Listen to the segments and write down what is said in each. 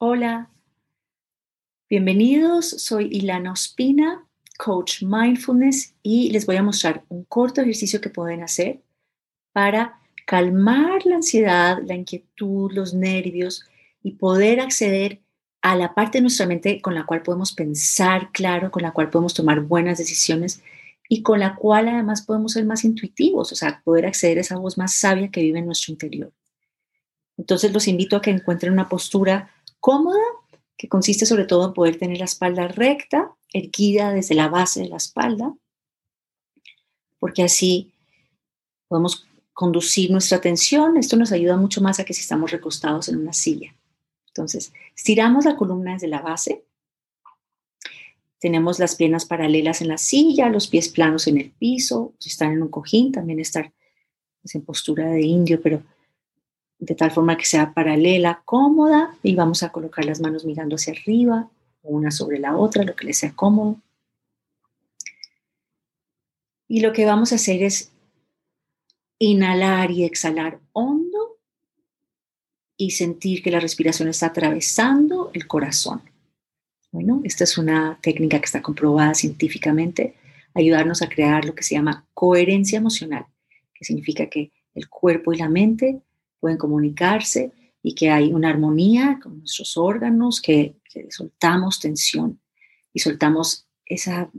Hola, bienvenidos. Soy Ilana Ospina, coach mindfulness, y les voy a mostrar un corto ejercicio que pueden hacer para calmar la ansiedad, la inquietud, los nervios y poder acceder a la parte de nuestra mente con la cual podemos pensar claro, con la cual podemos tomar buenas decisiones y con la cual además podemos ser más intuitivos, o sea, poder acceder a esa voz más sabia que vive en nuestro interior. Entonces los invito a que encuentren una postura cómoda, que consiste sobre todo en poder tener la espalda recta, erguida desde la base de la espalda, porque así podemos conducir nuestra atención. Esto nos ayuda mucho más a que si estamos recostados en una silla. Entonces, estiramos la columna desde la base. Tenemos las piernas paralelas en la silla, los pies planos en el piso. Si están en un cojín, también estar pues, en postura de indio, pero de tal forma que sea paralela, cómoda, y vamos a colocar las manos mirando hacia arriba, una sobre la otra, lo que les sea cómodo. Y lo que vamos a hacer es inhalar y exhalar hondo y sentir que la respiración está atravesando el corazón. Bueno, esta es una técnica que está comprobada científicamente, ayudarnos a crear lo que se llama coherencia emocional, que significa que el cuerpo y la mente pueden comunicarse y que hay una armonía con nuestros órganos, que, soltamos tensión y soltamos esa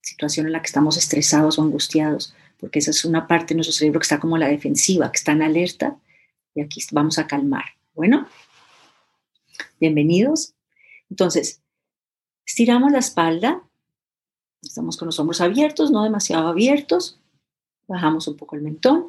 situación en la que estamos estresados o angustiados, porque esa es una parte de nuestro cerebro que está como la defensiva, que está en alerta y aquí vamos a calmar. Bueno, bienvenidos. Entonces, estiramos la espalda, estamos con los hombros abiertos, no demasiado abiertos, bajamos un poco el mentón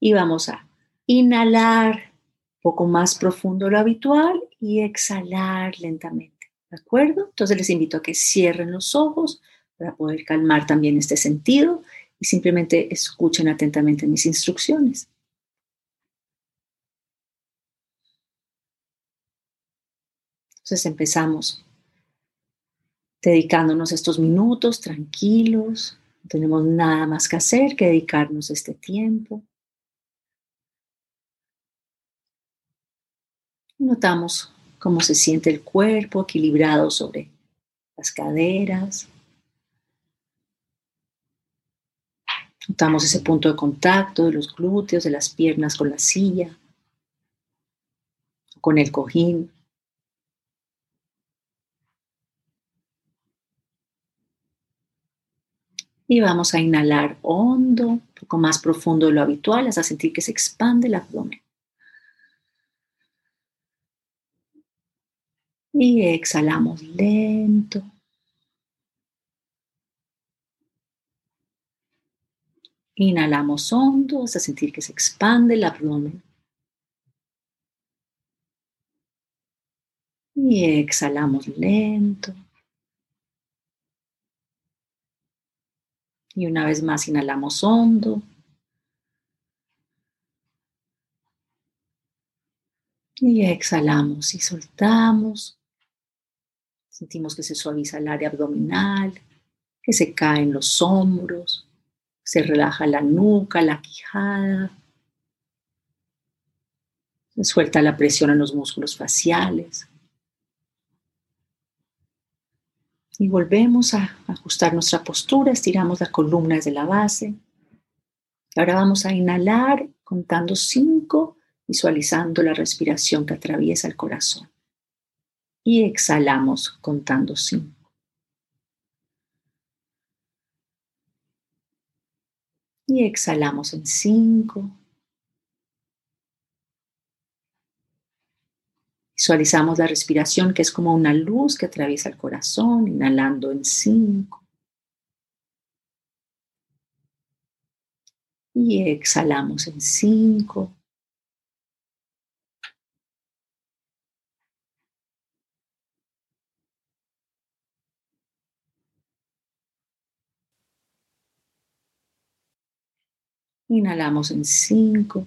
y vamos a Inhalar un poco más profundo lo habitual y exhalar lentamente. ¿De acuerdo? Entonces les invito a que cierren los ojos para poder calmar también este sentido y simplemente escuchen atentamente mis instrucciones. Entonces empezamos dedicándonos estos minutos tranquilos. No tenemos nada más que hacer que dedicarnos este tiempo. Notamos cómo se siente el cuerpo equilibrado sobre las caderas. Notamos ese punto de contacto de los glúteos, de las piernas con la silla, con el cojín. Y vamos a inhalar hondo, un poco más profundo de lo habitual, hasta sentir que se expande el abdomen. Y exhalamos lento. Inhalamos hondo hasta sentir que se expande el abdomen. Y exhalamos lento. Y una vez más inhalamos hondo. Y exhalamos y soltamos. Sentimos que se suaviza el área abdominal, que se caen los hombros, se relaja la nuca, la quijada, se suelta la presión en los músculos faciales. Y volvemos a ajustar nuestra postura, estiramos la columna desde la base. Ahora vamos a inhalar contando cinco, visualizando la respiración que atraviesa el corazón y exhalamos contando cinco. Y exhalamos en cinco. Visualizamos la respiración que es como una luz que atraviesa el corazón, inhalando en cinco. Y exhalamos en cinco. Inhalamos en cinco.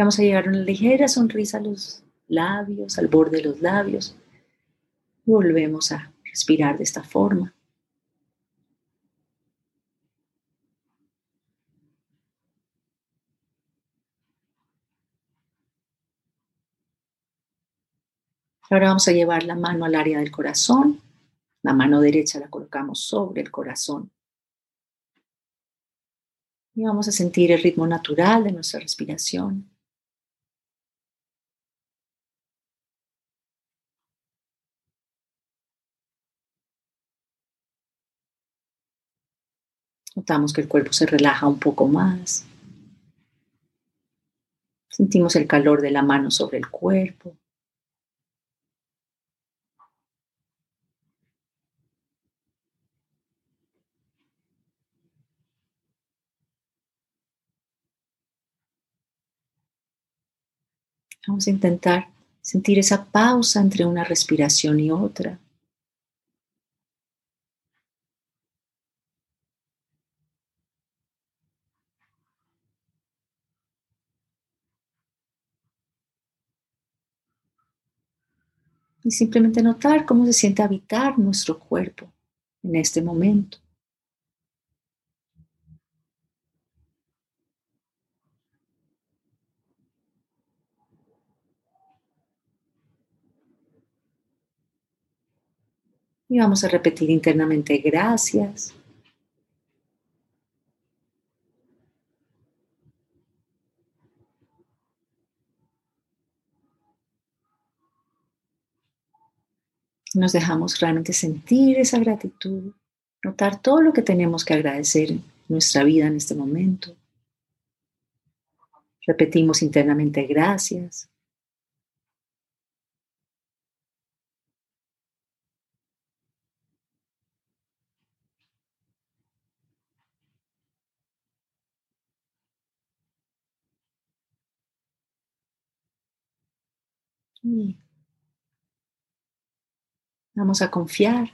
vamos a llegar a una ligera sonrisa a los labios, al borde de los labios. Volvemos a respirar de esta forma. Ahora vamos a llevar la mano al área del corazón. La mano derecha la colocamos sobre el corazón. Y vamos a sentir el ritmo natural de nuestra respiración. Notamos que el cuerpo se relaja un poco más. Sentimos el calor de la mano sobre el cuerpo. Vamos a intentar sentir esa pausa entre una respiración y otra. Y simplemente notar cómo se siente habitar nuestro cuerpo en este momento. Y vamos a repetir internamente gracias. Nos dejamos realmente sentir esa gratitud, notar todo lo que tenemos que agradecer en nuestra vida en este momento. Repetimos internamente gracias. Vamos a confiar,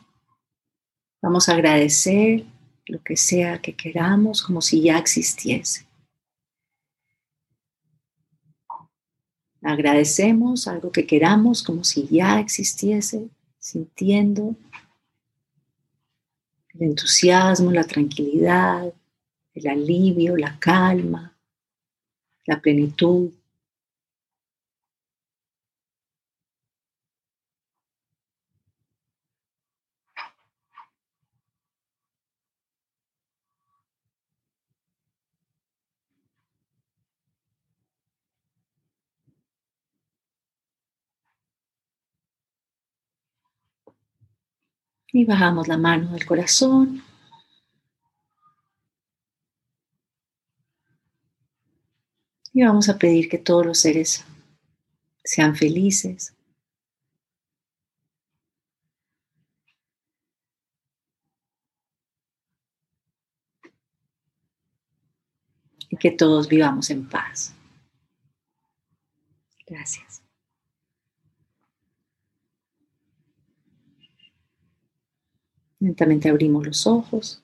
vamos a agradecer lo que sea que queramos como si ya existiese. Agradecemos algo que queramos como si ya existiese, sintiendo el entusiasmo, la tranquilidad, el alivio, la calma, la plenitud. Y bajamos la mano del corazón. Y vamos a pedir que todos los seres sean felices. Y que todos vivamos en paz. Gracias. Lentamente abrimos los ojos.